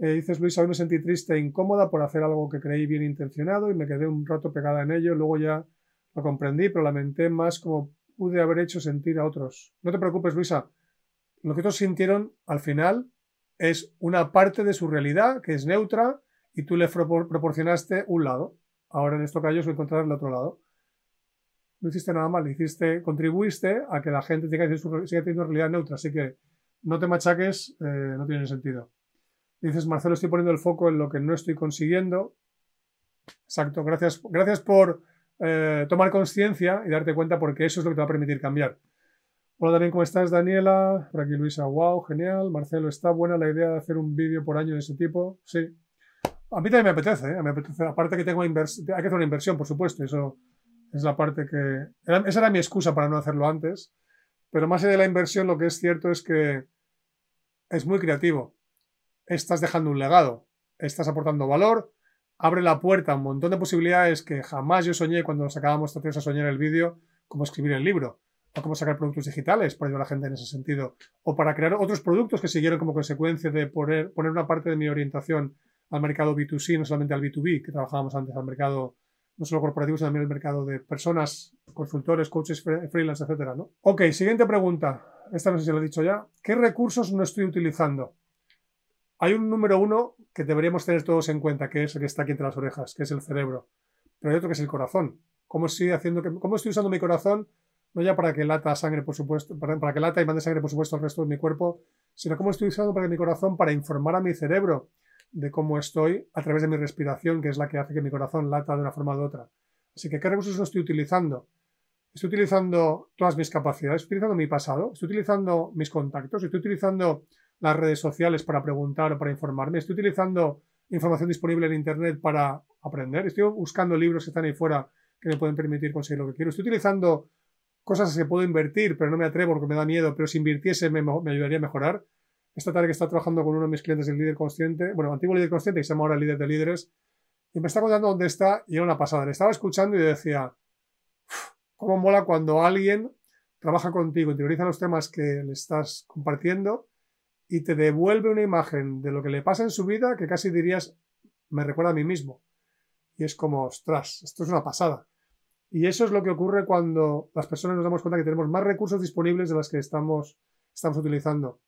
Speaker 1: Eh, dices, Luis, hoy me sentí triste e incómoda por hacer algo que creí bien intencionado y me quedé un rato pegada en ello. Luego ya lo comprendí, pero lamenté más como pude haber hecho sentir a otros. No te preocupes, Luisa. Lo que otros sintieron al final es una parte de su realidad que es neutra y tú le proporcionaste un lado. Ahora en esto que ellos voy a encontrar el otro lado. No hiciste nada mal, hiciste, contribuiste a que la gente siga teniendo realidad neutra. Así que no te machaques, eh, no tiene sentido. Dices, Marcelo, estoy poniendo el foco en lo que no estoy consiguiendo. Exacto, gracias, gracias por eh, tomar conciencia y darte cuenta porque eso es lo que te va a permitir cambiar. Hola Daniel, ¿cómo estás? Daniela, por aquí Luisa, wow, genial. Marcelo, ¿está buena la idea de hacer un vídeo por año de ese tipo? Sí. A mí también me apetece, ¿eh? me apetece. Aparte que tengo hay que hacer una inversión, por supuesto, eso es la parte que... esa era mi excusa para no hacerlo antes, pero más allá de la inversión lo que es cierto es que es muy creativo estás dejando un legado, estás aportando valor, abre la puerta a un montón de posibilidades que jamás yo soñé cuando nos acabamos de a soñar el vídeo, como escribir el libro, o cómo sacar productos digitales para ayudar a la gente en ese sentido, o para crear otros productos que siguieron como consecuencia de poner, poner una parte de mi orientación al mercado B2C, no solamente al B2B, que trabajábamos antes, al mercado no solo corporativo, sino también al mercado de personas, consultores, coaches, freelance, etcétera, ¿no? Ok, siguiente pregunta. Esta no sé si lo he dicho ya. ¿Qué recursos no estoy utilizando? Hay un número uno que deberíamos tener todos en cuenta, que es el que está aquí entre las orejas, que es el cerebro. Pero hay otro que es el corazón. ¿Cómo estoy, haciendo que, cómo estoy usando mi corazón? No ya para que lata sangre, por supuesto, para, para que lata y mande sangre, por supuesto, al resto de mi cuerpo, sino cómo estoy usando para mi corazón para informar a mi cerebro de cómo estoy a través de mi respiración, que es la que hace que mi corazón lata de una forma u otra. Así que, ¿qué recursos estoy utilizando? Estoy utilizando todas mis capacidades, estoy utilizando mi pasado, estoy utilizando mis contactos, estoy utilizando las redes sociales para preguntar o para informarme. Estoy utilizando información disponible en Internet para aprender. Estoy buscando libros que están ahí fuera que me pueden permitir conseguir lo que quiero. Estoy utilizando cosas que puedo invertir, pero no me atrevo porque me da miedo, pero si invirtiese me, ayudaría a mejorar. Esta tarde que está trabajando con uno de mis clientes, el líder consciente, bueno, antiguo líder consciente, que se llama ahora líder de líderes, y me está contando dónde está y era una pasada. Le estaba escuchando y decía, cómo mola cuando alguien trabaja contigo, interioriza los temas que le estás compartiendo y te devuelve una imagen de lo que le pasa en su vida que casi dirías, me recuerda a mí mismo. Y es como, ostras, esto es una pasada. Y eso es lo que ocurre cuando las personas nos damos cuenta que tenemos más recursos disponibles de los que estamos, estamos utilizando.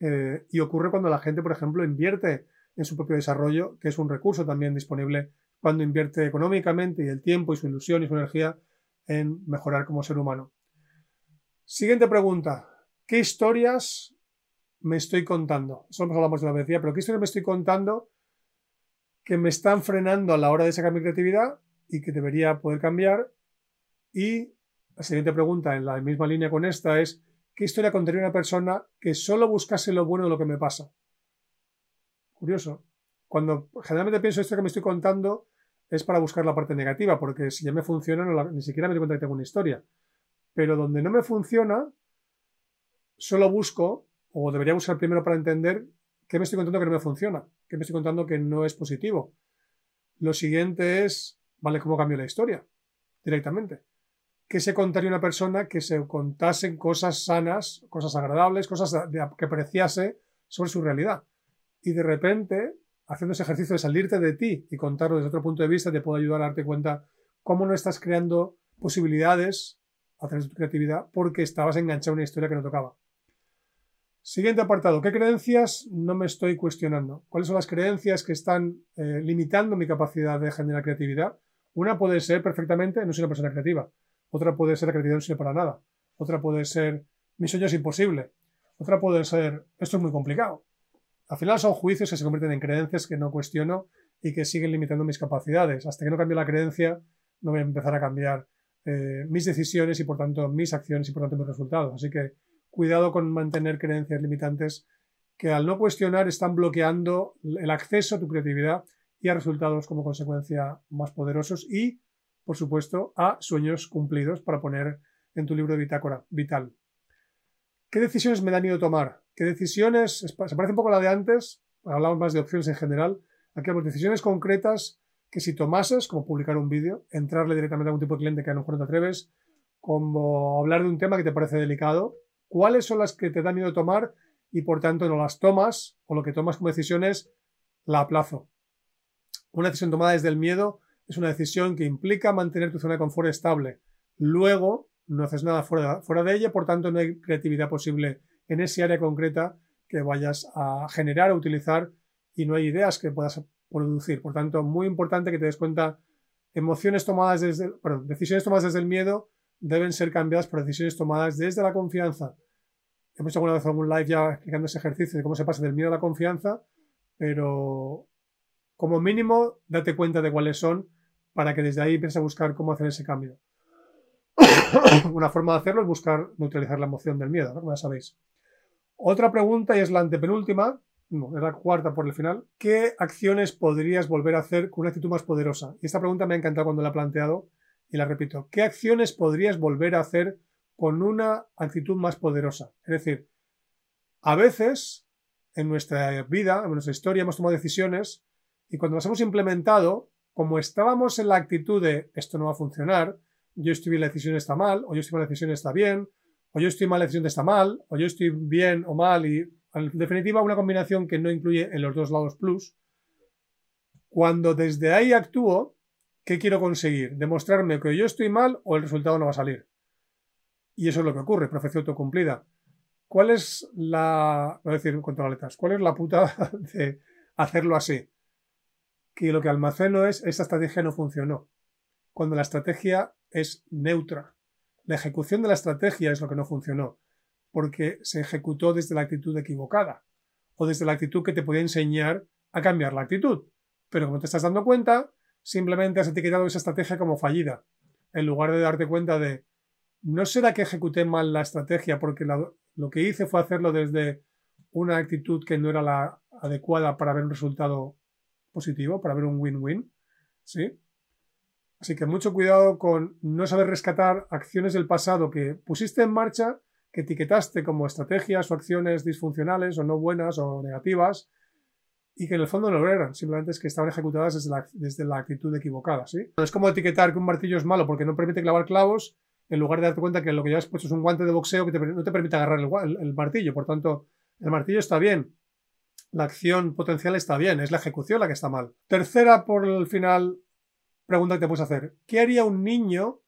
Speaker 1: Eh, y ocurre cuando la gente, por ejemplo, invierte en su propio desarrollo, que es un recurso también disponible cuando invierte económicamente y el tiempo y su ilusión y su energía en mejorar como ser humano. Siguiente pregunta. ¿Qué historias me estoy contando? Eso lo hablamos de la vez, pero ¿qué historia me estoy contando que me están frenando a la hora de sacar mi creatividad y que debería poder cambiar? Y la siguiente pregunta, en la misma línea con esta, es ¿qué historia contaría una persona que solo buscase lo bueno de lo que me pasa? Curioso. Cuando generalmente pienso esto que me estoy contando es para buscar la parte negativa, porque si ya me funciona, ni siquiera me doy cuenta que tengo una historia. Pero donde no me funciona, solo busco, o debería buscar primero para entender qué me estoy contando que no me funciona, qué me estoy contando que no es positivo. Lo siguiente es, ¿vale? ¿Cómo cambio la historia? Directamente. ¿Qué se contaría una persona que se contasen cosas sanas, cosas agradables, cosas que apreciase sobre su realidad? Y de repente, haciendo ese ejercicio de salirte de ti y contarlo desde otro punto de vista, te puede ayudar a darte cuenta cómo no estás creando posibilidades a través de tu creatividad porque estabas enganchado en una historia que no tocaba. Siguiente apartado. ¿Qué creencias no me estoy cuestionando? ¿Cuáles son las creencias que están eh, limitando mi capacidad de generar creatividad? Una puede ser perfectamente no soy una persona creativa. Otra puede ser la creatividad no sirve para nada. Otra puede ser mi sueño es imposible. Otra puede ser esto es muy complicado. Al final son juicios que se convierten en creencias que no cuestiono y que siguen limitando mis capacidades. Hasta que no cambie la creencia, no voy a empezar a cambiar eh, mis decisiones y por tanto mis acciones y por tanto mis resultados. Así que cuidado con mantener creencias limitantes que al no cuestionar están bloqueando el acceso a tu creatividad y a resultados como consecuencia más poderosos y, por supuesto, a sueños cumplidos para poner en tu libro de bitácora vital. ¿Qué decisiones me da miedo tomar? ¿Qué decisiones? Se parece un poco a la de antes, hablamos más de opciones en general. Aquí hablamos decisiones concretas que si tomases, como publicar un vídeo, entrarle directamente a algún tipo de cliente que a lo mejor no te atreves, como hablar de un tema que te parece delicado, cuáles son las que te da miedo tomar y por tanto no las tomas o lo que tomas como decisiones la aplazo. Una decisión tomada desde el miedo es una decisión que implica mantener tu zona de confort estable. Luego no haces nada fuera, fuera de ella, por tanto no hay creatividad posible en ese área concreta que vayas a generar o utilizar y no hay ideas que puedas producir. Por tanto, muy importante que te des cuenta, emociones tomadas desde, perdón, decisiones tomadas desde el miedo deben ser cambiadas por decisiones tomadas desde la confianza. Hemos hecho alguna vez algún live ya explicando ese ejercicio de cómo se pasa del miedo a la confianza, pero como mínimo date cuenta de cuáles son para que desde ahí empieces a buscar cómo hacer ese cambio. Una forma de hacerlo es buscar neutralizar la emoción del miedo, como ya sabéis. Otra pregunta y es la antepenúltima, no, es la cuarta por el final. ¿Qué acciones podrías volver a hacer con una actitud más poderosa? Y esta pregunta me ha encantado cuando la he planteado y la repito. ¿Qué acciones podrías volver a hacer con una actitud más poderosa? Es decir, a veces en nuestra vida, en nuestra historia, hemos tomado decisiones y cuando las hemos implementado, como estábamos en la actitud de esto no va a funcionar, yo estoy bien, la decisión está mal, o yo estoy mal, la decisión está bien, o yo estoy mal, la decisión está mal, o yo estoy bien o mal, y en definitiva una combinación que no incluye en los dos lados plus. Cuando desde ahí actúo, ¿qué quiero conseguir? ¿Demostrarme que yo estoy mal o el resultado no va a salir? Y eso es lo que ocurre, profecía autocumplida. ¿Cuál es la, voy a decir contra letras, cuál es la puta de hacerlo así? Que lo que almaceno es, esta estrategia no funcionó. Cuando la estrategia es neutra. La ejecución de la estrategia es lo que no funcionó, porque se ejecutó desde la actitud equivocada o desde la actitud que te podía enseñar a cambiar la actitud. Pero como te estás dando cuenta, simplemente has etiquetado esa estrategia como fallida, en lugar de darte cuenta de, no será que ejecuté mal la estrategia porque lo que hice fue hacerlo desde una actitud que no era la adecuada para ver un resultado positivo, para ver un win-win, ¿sí? Así que mucho cuidado con no saber rescatar acciones del pasado que pusiste en marcha, que etiquetaste como estrategias o acciones disfuncionales o no buenas o negativas y que en el fondo no lo eran, simplemente es que estaban ejecutadas desde la, desde la actitud equivocada. ¿sí? Es como etiquetar que un martillo es malo porque no permite clavar clavos en lugar de darte cuenta que lo que has puesto es un guante de boxeo que no te permite agarrar el, el martillo. Por tanto, el martillo está bien, la acción potencial está bien, es la ejecución la que está mal. Tercera, por el final, pregunta que te puedes hacer. ¿Qué haría un niño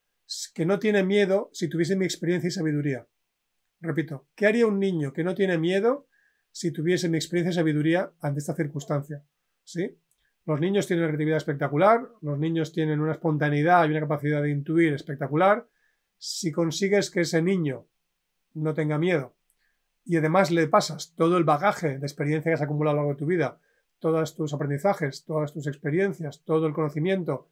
Speaker 1: que no tiene miedo si tuviese mi experiencia y sabiduría? Repito, ¿qué haría un niño que no tiene miedo si tuviese mi experiencia y sabiduría ante esta circunstancia? ¿Sí? Los niños tienen una creatividad espectacular, los niños tienen una espontaneidad y una capacidad de intuir espectacular. Si consigues que ese niño no tenga miedo y además le pasas todo el bagaje de experiencia que has acumulado a lo largo de tu vida, todos tus aprendizajes, todas tus experiencias, todo el conocimiento,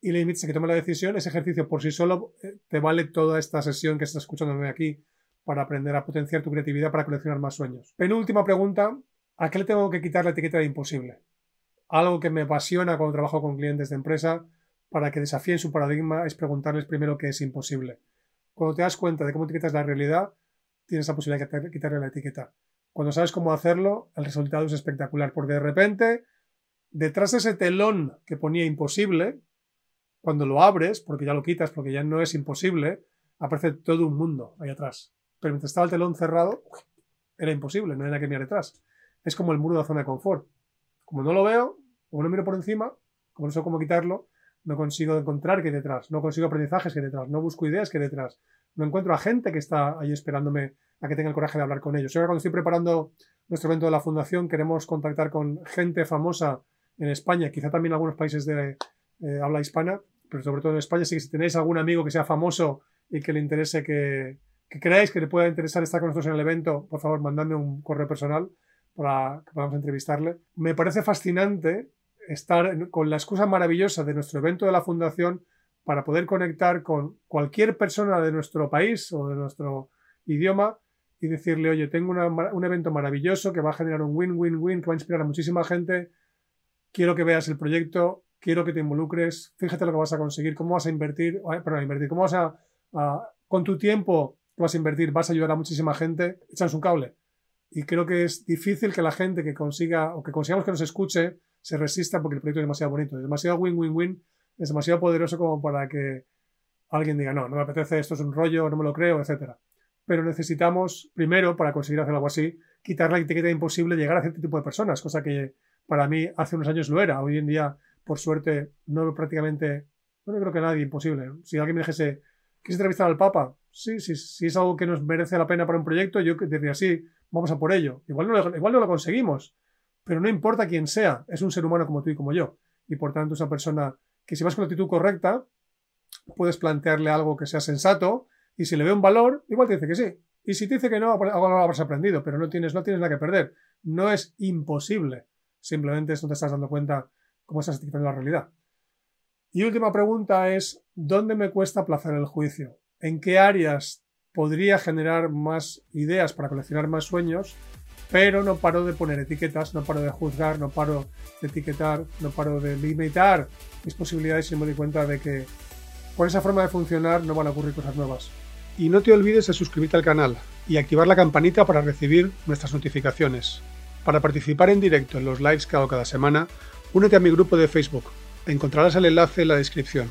Speaker 1: y le invitas a que tome la decisión, ese ejercicio por sí solo eh, te vale toda esta sesión que estás escuchándome aquí para aprender a potenciar tu creatividad para coleccionar más sueños. Penúltima pregunta, ¿a qué le tengo que quitar la etiqueta de imposible? Algo que me apasiona cuando trabajo con clientes de empresa para que desafíen su paradigma es preguntarles primero qué es imposible. Cuando te das cuenta de cómo etiquetas la realidad, tienes la posibilidad de quitarle la etiqueta. Cuando sabes cómo hacerlo, el resultado es espectacular, porque de repente, detrás de ese telón que ponía imposible, cuando lo abres, porque ya lo quitas, porque ya no es imposible, aparece todo un mundo ahí atrás. Pero mientras estaba el telón cerrado, era imposible, no era que mirar detrás. Es como el muro de la zona de confort. Como no lo veo, como no miro por encima, como no sé cómo quitarlo, no consigo encontrar qué detrás, no consigo aprendizajes que detrás, no busco ideas que detrás, no encuentro a gente que está ahí esperándome a que tenga el coraje de hablar con ellos. Ahora cuando estoy preparando nuestro evento de la fundación queremos contactar con gente famosa en España, quizá también en algunos países de eh, habla hispana, pero sobre todo en España, si tenéis algún amigo que sea famoso y que le interese que, que creáis que le pueda interesar estar con nosotros en el evento, por favor, mandadme un correo personal para que podamos entrevistarle. Me parece fascinante estar con la excusa maravillosa de nuestro evento de la Fundación para poder conectar con cualquier persona de nuestro país o de nuestro idioma y decirle, oye, tengo un evento maravilloso que va a generar un win-win-win, que va a inspirar a muchísima gente, quiero que veas el proyecto, quiero que te involucres, fíjate lo que vas a conseguir, cómo vas a invertir, perdón, invertir, cómo vas a, con tu tiempo vas a invertir, vas a ayudar a muchísima gente, echas un cable. Y creo que es difícil que la gente que consiga o que consigamos que nos escuche se resista porque el proyecto es demasiado bonito, es demasiado win-win-win, es demasiado poderoso como para que alguien diga, no, no me apetece, esto es un rollo, no me lo creo, etcétera. Pero necesitamos, primero, para conseguir hacer algo así, quitar la etiqueta imposible llegar a cierto tipo de personas, cosa que para mí hace unos años lo era. Hoy en día, por suerte, no prácticamente, no creo que nadie imposible. Si alguien me dijese, ¿quieres entrevistar al Papa? Sí, sí, si es algo que nos merece la pena para un proyecto, yo diría, sí, vamos a por ello. Igual no, igual no lo conseguimos, pero no importa quién sea, es un ser humano como tú y como yo. Y por tanto, esa persona que si vas con la actitud correcta, puedes plantearle algo que sea sensato y si le ve un valor, igual te dice que sí. Y si te dice que no, algo lo habrás aprendido, pero no tienes, no tienes nada que perder. No es imposible. Simplemente no te estás dando cuenta cómo estás etiquetando la realidad. Y última pregunta es, ¿dónde me cuesta aplazar el juicio? ¿En qué áreas podría generar más ideas para coleccionar más sueños pero no paro de poner etiquetas, no paro de juzgar, no paro de etiquetar, no paro de limitar mis posibilidades y me doy cuenta de que con esa forma de funcionar no van a ocurrir cosas nuevas.
Speaker 2: Y no te olvides de suscribirte al canal y activar la campanita para recibir nuestras notificaciones. Para participar en directo en los lives que hago cada semana, únete a mi grupo de Facebook. Encontrarás el enlace en la descripción.